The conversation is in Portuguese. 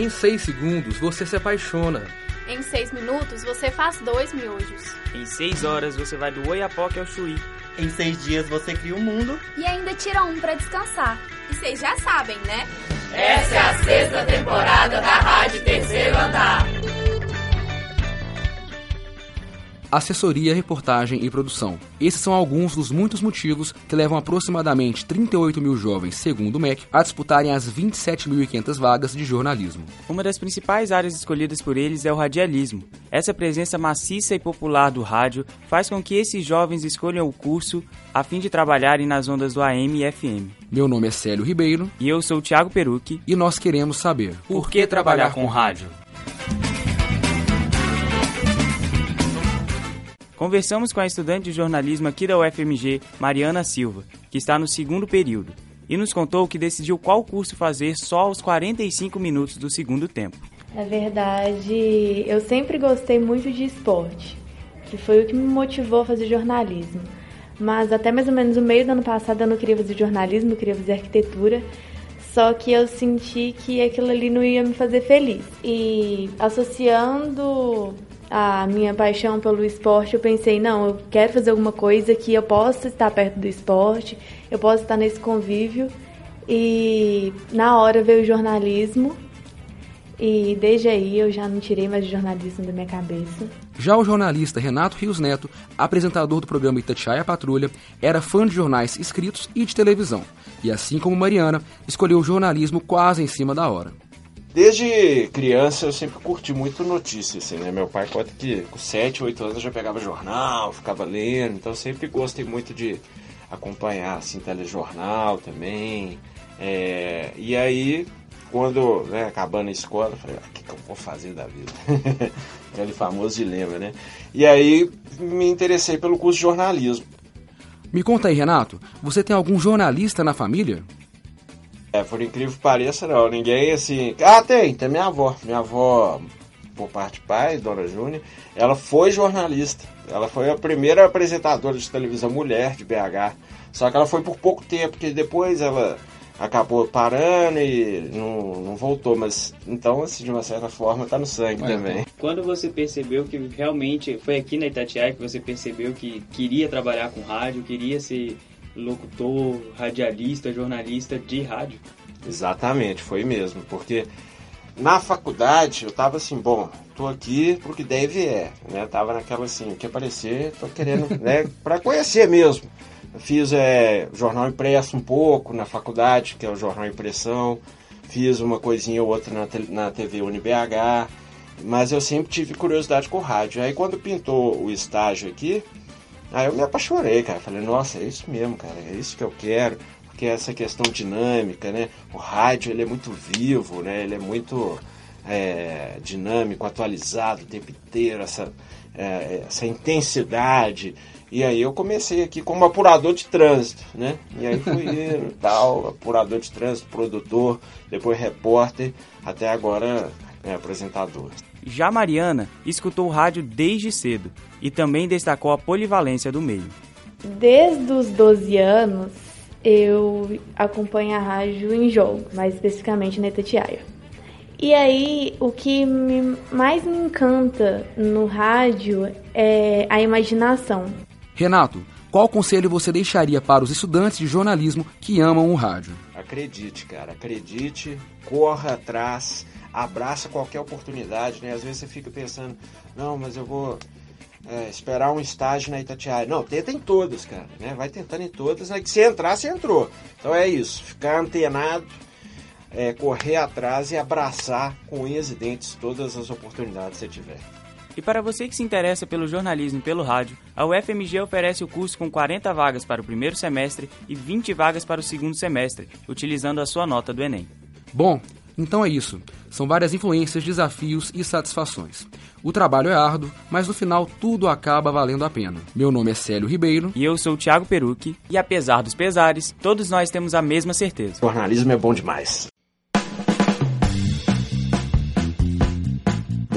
Em 6 segundos você se apaixona. Em 6 minutos você faz dois miojos. Em 6 horas você vai do Oiapoque ao Chuí. Em seis dias você cria um mundo. E ainda tira um para descansar. E vocês já sabem, né? Essa é a sexta temporada da Rádio Terceiro Andar. Assessoria, reportagem e produção. Esses são alguns dos muitos motivos que levam aproximadamente 38 mil jovens, segundo o MEC, a disputarem as 27.500 vagas de jornalismo. Uma das principais áreas escolhidas por eles é o radialismo. Essa presença maciça e popular do rádio faz com que esses jovens escolham o curso a fim de trabalharem nas ondas do AM e FM. Meu nome é Célio Ribeiro. E eu sou o Thiago Perucchi. E nós queremos saber por que trabalhar com rádio? Conversamos com a estudante de jornalismo aqui da UFMG, Mariana Silva, que está no segundo período, e nos contou que decidiu qual curso fazer só aos 45 minutos do segundo tempo. Na verdade, eu sempre gostei muito de esporte, que foi o que me motivou a fazer jornalismo. Mas até mais ou menos o meio do ano passado eu não queria fazer jornalismo, eu queria fazer arquitetura. Só que eu senti que aquilo ali não ia me fazer feliz. E associando a minha paixão pelo esporte, eu pensei, não, eu quero fazer alguma coisa que eu possa estar perto do esporte, eu possa estar nesse convívio. E na hora veio o jornalismo. E desde aí eu já não tirei mais o jornalismo da minha cabeça. Já o jornalista Renato Rios Neto, apresentador do programa Itatiaia Patrulha, era fã de jornais escritos e de televisão. E assim como Mariana, escolheu o jornalismo quase em cima da hora. Desde criança eu sempre curti muito notícias, assim, né? Meu pai conta que com 7, 8 anos eu já pegava jornal, ficava lendo, então sempre gostei muito de acompanhar, assim, telejornal também. É, e aí, quando, né, acabando a escola, eu falei, ah, o que, que eu vou fazer da vida? Aquele famoso dilema, né? E aí me interessei pelo curso de jornalismo. Me conta aí, Renato, você tem algum jornalista na família? É, por incrível que pareça, não. Ninguém assim. Ah, tem, tem minha avó. Minha avó, por parte de pai, Dona Júnia, ela foi jornalista. Ela foi a primeira apresentadora de televisão mulher de BH. Só que ela foi por pouco tempo, porque depois ela acabou parando e não, não voltou. Mas então, assim, de uma certa forma, tá no sangue também. Quando você percebeu que realmente foi aqui na Itatiaia que você percebeu que queria trabalhar com rádio, queria ser locutor, radialista, jornalista de rádio. Exatamente, foi mesmo, porque na faculdade eu tava assim, bom, tô aqui porque deve é, né? Tava naquela assim, o que aparecer, tô querendo, né, para conhecer mesmo. Eu fiz é, jornal impresso um pouco na faculdade, que é o jornal impressão. Fiz uma coisinha ou outra na, na TV UniBH, mas eu sempre tive curiosidade com rádio. Aí quando pintou o estágio aqui, Aí eu me apaixonei, cara. Falei, nossa, é isso mesmo, cara. É isso que eu quero. Porque essa questão dinâmica, né? O rádio, ele é muito vivo, né? Ele é muito é, dinâmico, atualizado o tempo inteiro. Essa, é, essa intensidade. E aí eu comecei aqui como apurador de trânsito, né? E aí fui tal, apurador de trânsito, produtor, depois repórter, até agora é, apresentador. Já Mariana escutou o rádio desde cedo e também destacou a polivalência do meio. Desde os 12 anos, eu acompanho a rádio em jogo, mais especificamente na Itatiaia. E aí, o que me, mais me encanta no rádio é a imaginação. Renato, qual conselho você deixaria para os estudantes de jornalismo que amam o rádio? Acredite, cara, acredite, corra atrás, abraça qualquer oportunidade, né? Às vezes você fica pensando, não, mas eu vou é, esperar um estágio na Itatiaia. Não, tenta em todas, cara, né? Vai tentando em todas, né? Que se entrar, você entrou. Então é isso, ficar antenado, é, correr atrás e abraçar com unhas e dentes todas as oportunidades que você tiver. E para você que se interessa pelo jornalismo e pelo rádio, a UFMG oferece o curso com 40 vagas para o primeiro semestre e 20 vagas para o segundo semestre, utilizando a sua nota do Enem. Bom, então é isso. São várias influências, desafios e satisfações. O trabalho é árduo, mas no final tudo acaba valendo a pena. Meu nome é Célio Ribeiro. E eu sou o Thiago Perucchi. E apesar dos pesares, todos nós temos a mesma certeza. O jornalismo é bom demais.